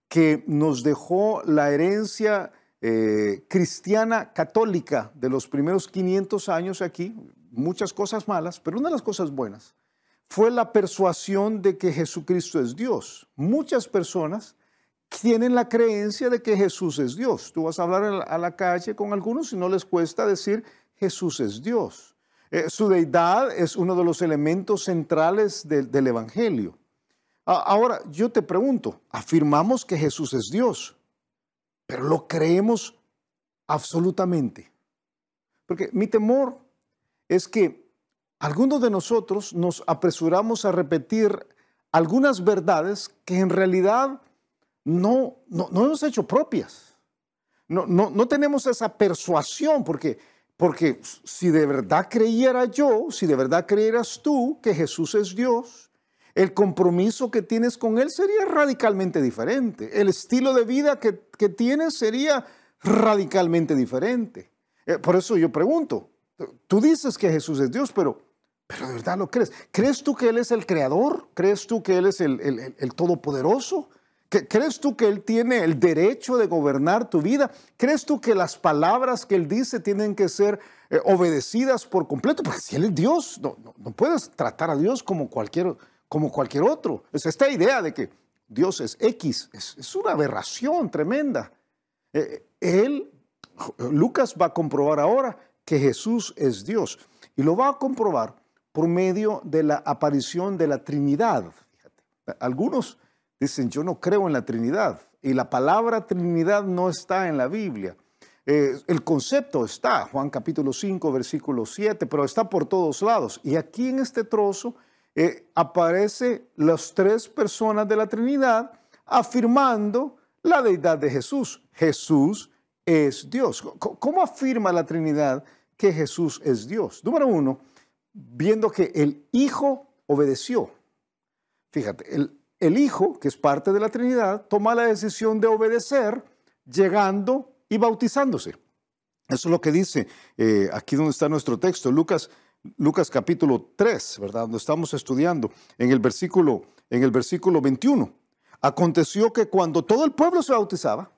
que nos dejó la herencia eh, cristiana católica de los primeros 500 años aquí, muchas cosas malas, pero una de las cosas buenas fue la persuasión de que Jesucristo es Dios. Muchas personas tienen la creencia de que Jesús es Dios. Tú vas a hablar a la calle con algunos y no les cuesta decir Jesús es Dios. Eh, su deidad es uno de los elementos centrales del Evangelio. ahora, yo te pregunto, afirmamos que Jesús es Dios, pero lo creemos absolutamente. Porque mi temor es que algunos de nosotros nos apresuramos a repetir algunas verdades que en realidad no, no, hemos hecho propias. No, no, no tenemos esa persuasión, porque, porque si de verdad creyera yo, si de verdad creyeras tú que Jesús es Dios, el compromiso que tienes con Él sería radicalmente diferente. El estilo de vida que, tienes sería radicalmente diferente. Eh, por eso yo pregunto, tú dices que Jesús es Dios, pero, pero de verdad lo crees. ¿Crees tú que Él es el creador? ¿Crees tú que Él es el, el, el todopoderoso? ¿Crees tú que Él tiene el derecho de gobernar tu vida? ¿Crees tú que las palabras que Él dice tienen que ser eh, obedecidas por completo? Porque si Él es Dios, no, puedes tratar a Dios como cualquier, como cualquier otro. Es esta idea de que Dios es X, es, una aberración tremenda. Eh, él, Lucas va a comprobar ahora que Jesús es Dios y lo va a comprobar por medio de la aparición de la Trinidad. Algunos dicen, yo no creo en la Trinidad. Y la palabra Trinidad no está en la Biblia. Eh, el concepto está, Juan capítulo 5, versículo 7, pero está por todos lados. Y aquí en este trozo eh, aparece las tres personas de la Trinidad afirmando la deidad de Jesús. Jesús es Dios. ¿Cómo afirma la Trinidad que Jesús es Dios? Número uno, viendo que el Hijo obedeció. Fíjate, el, el Hijo, que es parte de la Trinidad, toma la decisión de obedecer llegando y bautizándose. Eso es lo que dice eh, aquí donde está nuestro texto, Lucas, Lucas capítulo 3, ¿verdad? Donde estamos estudiando, en el versículo, en el versículo 21. Aconteció que cuando todo el pueblo se bautizaba,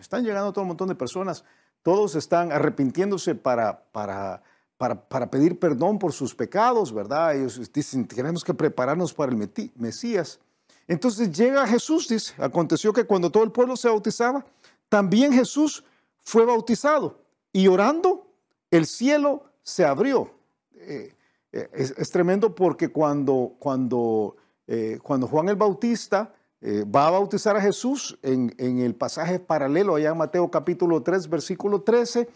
están llegando todo un montón de personas, todos están arrepintiéndose para, para, para, pedir perdón por sus pecados, ¿verdad? Ellos dicen, tenemos que prepararnos para el Mesías. Entonces llega Jesús, dice, aconteció que cuando todo el pueblo se bautizaba, también Jesús fue bautizado y orando, el cielo se abrió. Eh, eh, es, tremendo porque cuando, cuando, eh, cuando Juan el Bautista va a bautizar a Jesús en, el pasaje paralelo allá en Mateo capítulo 3, versículo 13,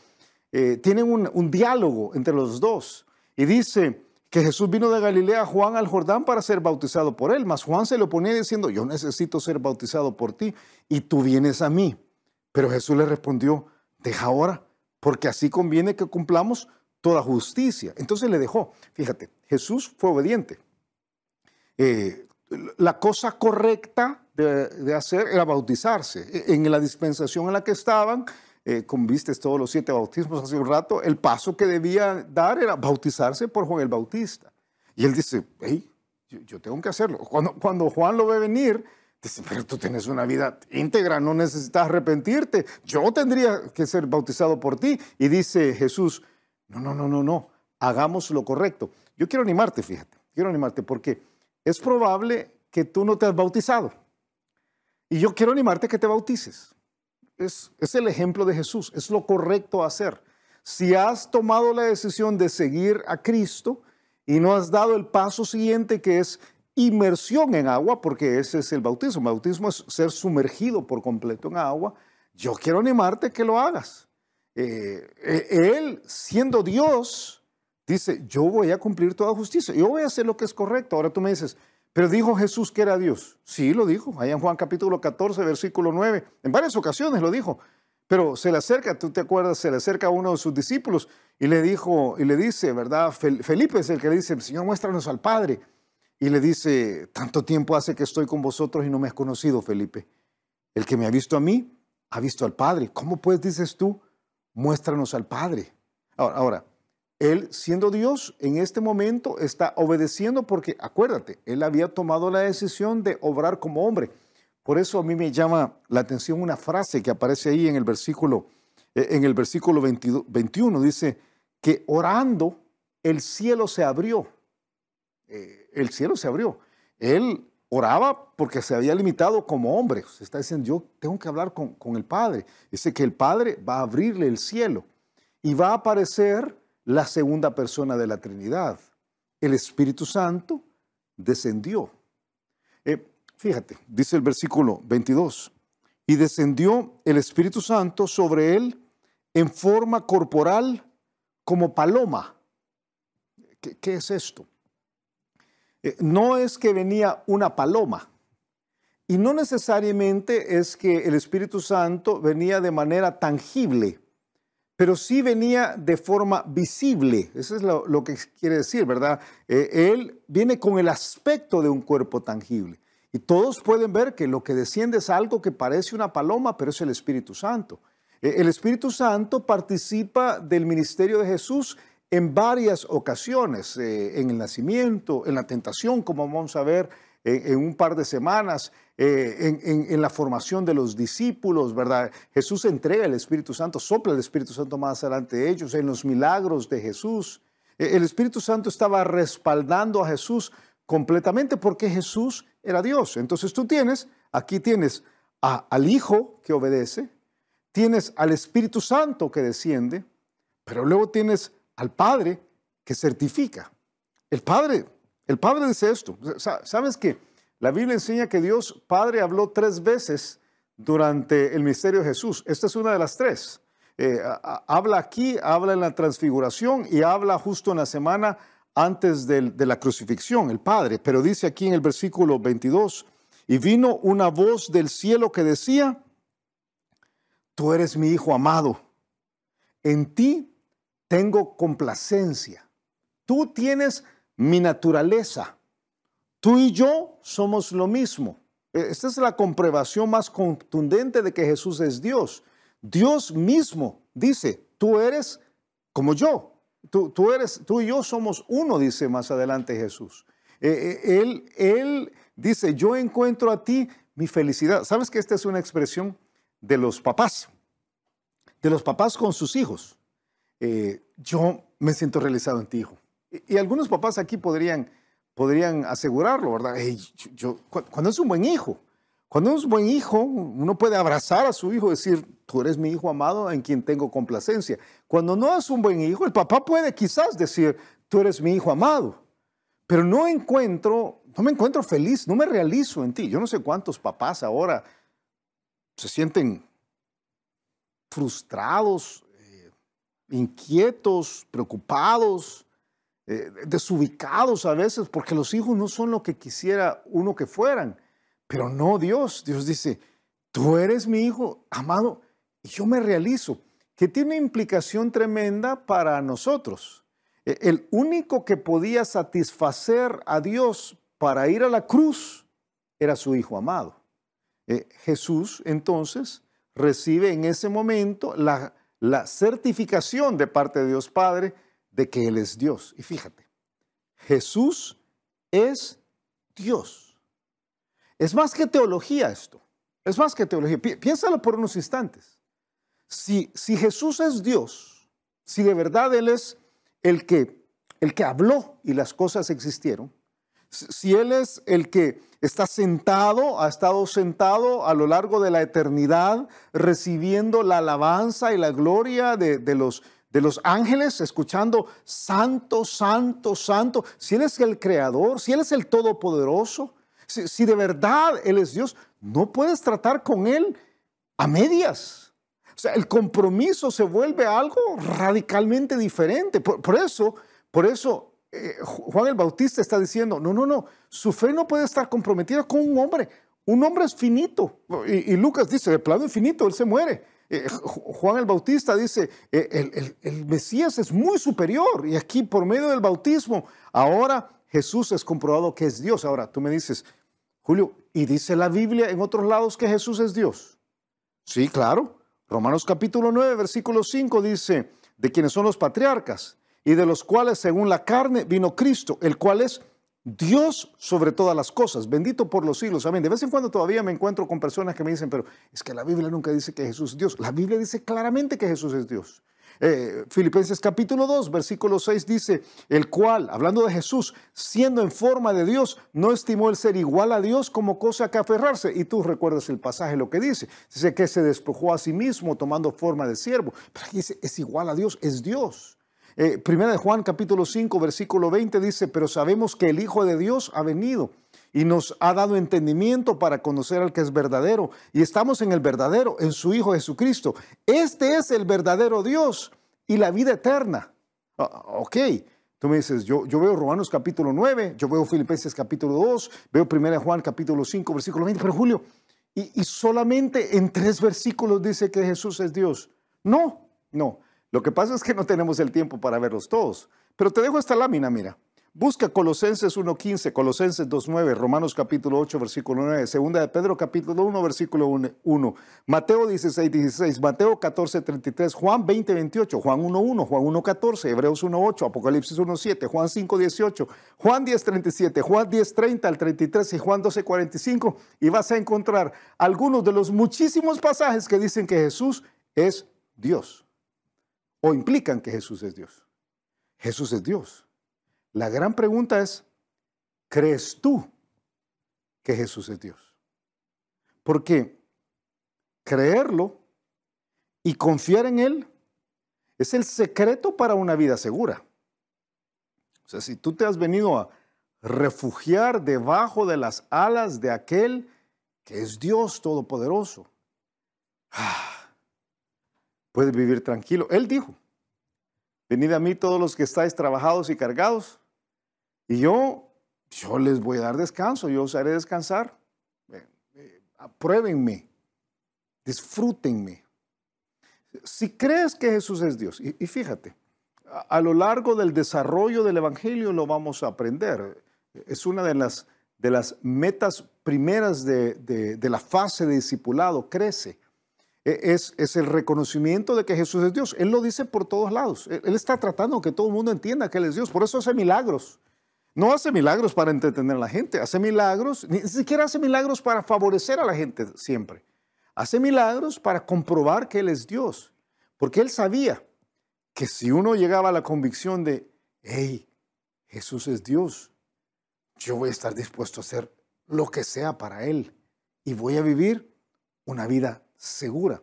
tienen un, un diálogo entre los dos y dice, que Jesús vino de Galilea a Juan al Jordán para ser bautizado por él, mas Juan se lo ponía diciendo, yo necesito ser bautizado por ti y tú vienes a mí. Pero Jesús le respondió, deja ahora, porque así conviene que cumplamos toda justicia. Entonces le dejó. Fíjate, Jesús fue obediente. Eh, la cosa correcta de, hacer era bautizarse. E, en la dispensación en la que estaban, eh, con vistes todos los siete bautismos hace un rato, el paso que debía dar era bautizarse por Juan el Bautista. Y él dice, hey, yo, tengo que hacerlo. Cuando, cuando Juan lo ve venir, dice, pero tú tienes una vida íntegra, no necesitas arrepentirte. Yo tendría que ser bautizado por ti. Y dice Jesús, no, no, no, no, no, hagamos lo correcto. Yo quiero animarte, fíjate, quiero animarte porque es probable que tú no te has bautizado. Y yo quiero animarte que te bautices es, el ejemplo de Jesús, es lo correcto hacer. Si has tomado la decisión de seguir a Cristo y no has dado el paso siguiente que es inmersión en agua, porque ese es el bautismo. Bautismo es ser sumergido por completo en agua. Yo quiero animarte que lo hagas. Eh, eh, él, siendo Dios, dice, yo voy a cumplir toda justicia, yo voy a hacer lo que es correcto. Ahora tú me dices, pero dijo Jesús que era Dios. Sí, lo dijo, allá en Juan capítulo 14, versículo 9. En varias ocasiones lo dijo. Pero se le acerca, tú te acuerdas, se le acerca a uno de sus discípulos y le dijo, y le dice, ¿verdad? Felipe es el que le dice, Señor, muéstranos al Padre. Y le dice, tanto tiempo hace que estoy con vosotros y no me has conocido, Felipe. El que me ha visto a mí, ha visto al Padre. ¿Cómo pues dices tú, muéstranos al Padre? Ahora, ahora él, siendo Dios, en este momento está obedeciendo porque, acuérdate, él había tomado la decisión de obrar como hombre. Por eso a mí me llama la atención una frase que aparece ahí en el versículo, eh, en el versículo 21. Dice que orando el cielo se abrió. Eh, el cielo se abrió. Él oraba porque se había limitado como hombre. Se está diciendo, yo tengo que hablar con, con el Padre. Dice que el Padre va a abrirle el cielo y va a aparecer la segunda persona de la Trinidad. El Espíritu Santo descendió. Eh, fíjate, dice el versículo 22, y descendió el Espíritu Santo sobre él en forma corporal como paloma. ¿Qué, es esto? Eh, no es que venía una paloma, y no necesariamente es que el Espíritu Santo venía de manera tangible pero sí venía de forma visible. Eso es lo, que quiere decir, ¿verdad? Eh, él viene con el aspecto de un cuerpo tangible. Y todos pueden ver que lo que desciende es algo que parece una paloma, pero es el Espíritu Santo. Eh, el Espíritu Santo participa del ministerio de Jesús en varias ocasiones, eh, en el nacimiento, en la tentación, como vamos a ver en un par de semanas, eh, en, la formación de los discípulos, ¿verdad? Jesús entrega el Espíritu Santo, sopla el Espíritu Santo más adelante de ellos, en los milagros de Jesús. Eh, el Espíritu Santo estaba respaldando a Jesús completamente porque Jesús era Dios. Entonces tú tienes, aquí tienes al Hijo que obedece, tienes al Espíritu Santo que desciende, pero luego tienes al Padre que certifica. El Padre, el Padre dice esto. ¿Sabes qué? La Biblia enseña que Dios Padre habló tres veces durante el misterio de Jesús. Esta es una de las tres. Eh, habla aquí, habla en la transfiguración y habla justo en la semana antes de la crucifixión, el Padre, pero dice aquí en el versículo 22, y vino una voz del cielo que decía, tú eres mi Hijo amado, en ti tengo complacencia, tú tienes mi naturaleza, tú y yo somos lo mismo. E, esta es la comprobación más contundente de que Jesús es Dios. Dios mismo dice, tú eres como yo, Tú, eres, tú y yo somos uno, dice más adelante Jesús. Eh, eh, él, él dice, yo encuentro a ti mi felicidad. ¿Sabes que esta es una expresión de los papás? De los papás con sus hijos. Eh, yo me siento realizado en ti, hijo. Y, algunos papás aquí podrían, podrían asegurarlo, ¿verdad? yo, cuando es un buen hijo, cuando es un buen hijo, uno puede abrazar a su hijo y decir, tú eres mi hijo amado en quien tengo complacencia. Cuando no es un buen hijo, el papá puede quizás decir, tú eres mi hijo amado. Pero no encuentro, no me encuentro feliz, no me realizo en ti. Yo no sé cuántos papás ahora se sienten frustrados, eh, inquietos, preocupados, eh, desubicados a veces, porque los hijos no son lo que quisiera uno que fueran. Pero no Dios. Dios dice, tú eres mi hijo amado y yo me realizo, que tiene implicación tremenda para nosotros. E, el único que podía satisfacer a Dios para ir a la cruz era su hijo amado. E, Jesús entonces recibe en ese momento la, la certificación de parte de Dios Padre de que Él es Dios. Y fíjate, Jesús es Dios. Es más que teología esto. Es más que teología. Piénsalo por unos instantes. Si, si Jesús es Dios, si de verdad Él es el que, el que habló y las cosas existieron, si Él es el que está sentado, ha estado sentado a lo largo de la eternidad, recibiendo la alabanza y la gloria de, de, los, de los ángeles, escuchando santo, santo, santo, si Él es el creador, si Él es el todopoderoso, si, de verdad Él es Dios, no puedes tratar con Él a medias. O sea, el compromiso se vuelve algo radicalmente diferente. Por, eso, por eso eh, Juan el Bautista está diciendo, no, no, no, su fe no puede estar comprometida con un hombre. Un hombre es finito. Y, Lucas dice, de plano infinito, él se muere. Eh, Juan el Bautista dice, eh, el, el Mesías es muy superior. Y aquí, por medio del bautismo, ahora Jesús es comprobado que es Dios. Ahora, tú me dices, Julio, ¿y dice la Biblia en otros lados que Jesús es Dios? Sí, claro. Romanos capítulo 9, versículo 5 dice, de quienes son los patriarcas y de los cuales según la carne vino Cristo, el cual es Dios sobre todas las cosas, bendito por los siglos. Amén. De vez en cuando todavía me encuentro con personas que me dicen, pero es que la Biblia nunca dice que Jesús es Dios. La Biblia dice claramente que Jesús es Dios. Eh, Filipenses capítulo 2, versículo 6 dice, el cual, hablando de Jesús, siendo en forma de Dios, no estimó el ser igual a Dios como cosa que aferrarse. Y tú recuerdas el pasaje, lo que dice. Dice que se despojó a sí mismo tomando forma de siervo. Pero aquí dice, es igual a Dios, es Dios. Eh, primera de Juan capítulo 5, versículo 20 dice, pero sabemos que el Hijo de Dios ha venido y nos ha dado entendimiento para conocer al que es verdadero. Y estamos en el verdadero, en su Hijo Jesucristo. Este es el verdadero Dios y la vida eterna. Ah, ok, tú me dices, yo, yo veo Romanos capítulo 9, yo veo Filipenses capítulo 2, veo 1 Juan capítulo 5, versículo 20, pero Julio, y, y solamente en tres versículos dice que Jesús es Dios. No, no. Lo que pasa es que no tenemos el tiempo para verlos todos. Pero te dejo esta lámina, mira. Busca Colosenses 1.15, Colosenses 2.9, Romanos capítulo 8, versículo 9, Segunda de Pedro capítulo 1, versículo 1, Mateo 16, 16, Mateo 14, 33, Juan 20, 28, Juan 1.1, Juan 1.14, Hebreos 1.8, Apocalipsis 1.7, Juan 5, 18, Juan 10, 37, Juan 10, 30 al 33 y Juan 12, 45. Y vas a encontrar algunos de los muchísimos pasajes que dicen que Jesús es Dios o implican que Jesús es Dios. Jesús es Dios. La gran pregunta es, ¿crees tú que Jesús es Dios? Porque creerlo y confiar en Él es el secreto para una vida segura. O sea, si tú te has venido a refugiar debajo de las alas de aquel que es Dios Todopoderoso, puedes vivir tranquilo. Él dijo, venid a mí todos los que estáis trabajados y cargados, Y yo, yo les voy a dar descanso, yo os haré descansar. Eh, apruébenme, disfrútenme. Si crees que Jesús es Dios, y, fíjate, a, lo largo del desarrollo del Evangelio lo vamos a aprender. Es una de las, de las metas primeras de, de la fase de discipulado, crece. E, es, es, el reconocimiento de que Jesús es Dios. Él lo dice por todos lados. Él está tratando que todo el mundo entienda que Él es Dios. Por eso hace milagros. No hace milagros para entretener a la gente, hace milagros, ni siquiera hace milagros para favorecer a la gente siempre. Hace milagros para comprobar que Él es Dios. Porque Él sabía que si uno llegaba a la convicción de, hey, Jesús es Dios, yo voy a estar dispuesto a hacer lo que sea para Él y voy a vivir una vida segura.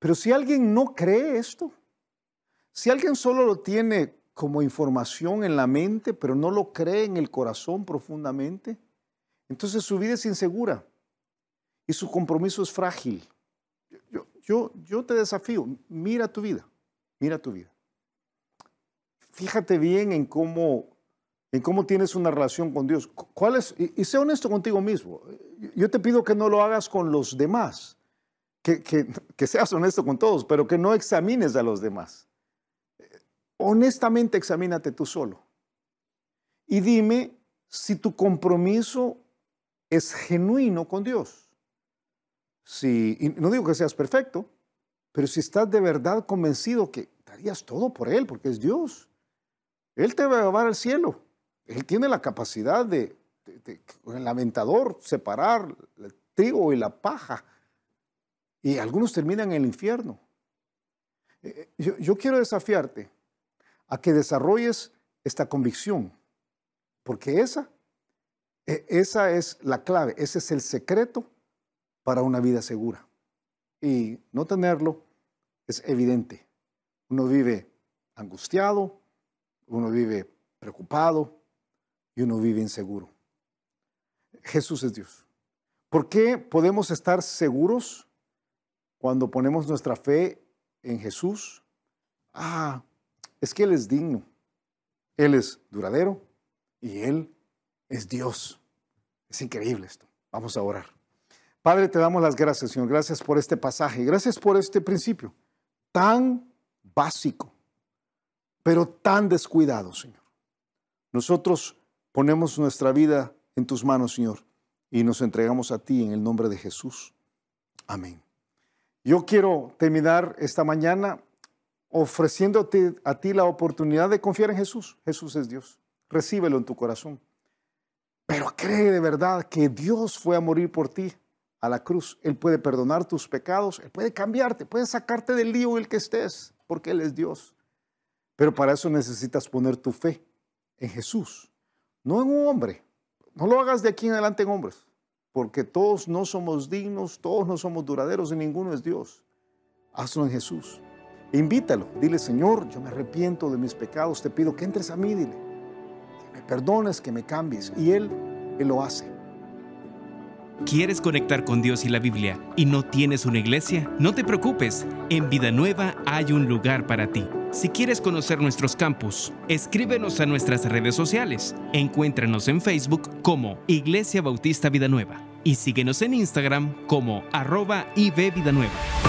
Pero si alguien no cree esto, si alguien solo lo tiene como información en la mente, pero no lo cree en el corazón profundamente, entonces su vida es insegura y su compromiso es frágil. Yo, yo, yo te desafío, mira tu vida, mira tu vida. Fíjate bien en cómo, en cómo tienes una relación con Dios. ¿Cuál es? Y, y sé honesto contigo mismo. Yo te pido que no lo hagas con los demás que, seas honesto con todos, pero que no examines a los demás. Honestamente examínate tú solo. Y dime si tu compromiso es genuino con Dios. Si, no digo que seas perfecto, pero si estás de verdad convencido que darías todo por Él, porque es Dios, Él te va a llevar al cielo. Él tiene la capacidad de, el lamentador, separar el trigo y la paja y algunos terminan en el infierno. Eh, eh, yo, quiero desafiarte a que desarrolles esta convicción, porque esa, e, esa es la clave, ese es el secreto para una vida segura. Y no tenerlo es evidente. Uno vive angustiado, uno vive preocupado y uno vive inseguro. Jesús es Dios. ¿Por qué podemos estar seguros? Cuando ponemos nuestra fe en Jesús, ah, es que Él es digno, Él es duradero y Él es Dios. Es increíble esto. Vamos a orar. Padre, te damos las gracias, Señor. Gracias por este pasaje. Gracias por este principio tan básico, pero tan descuidado, Señor. Nosotros ponemos nuestra vida en tus manos, Señor, y nos entregamos a ti en el nombre de Jesús. Amén. Yo quiero terminar esta mañana ofreciéndote a ti la oportunidad de confiar en Jesús. Jesús es Dios. Recíbelo en tu corazón. Pero cree de verdad que Dios fue a morir por ti a la cruz. Él puede perdonar tus pecados, Él puede cambiarte, puede sacarte del lío en el que estés, porque Él es Dios. Pero para eso necesitas poner tu fe en Jesús, no en un hombre. No lo hagas de aquí en adelante en hombres porque todos no somos dignos, todos no somos duraderos y ninguno es Dios. Hazlo en Jesús. Invítalo, dile, Señor, yo me arrepiento de mis pecados, te pido que entres a mí, dile, que me perdones, que me cambies. Y Él, Él lo hace. ¿Quieres conectar con Dios y la Biblia y no tienes una iglesia? No te preocupes, en Vida Nueva hay un lugar para ti. Si quieres conocer nuestros campus, escríbenos a nuestras redes sociales. Encuéntranos en Facebook como Iglesia Bautista Vida Nueva y síguenos en Instagram como arroba Vida Nueva.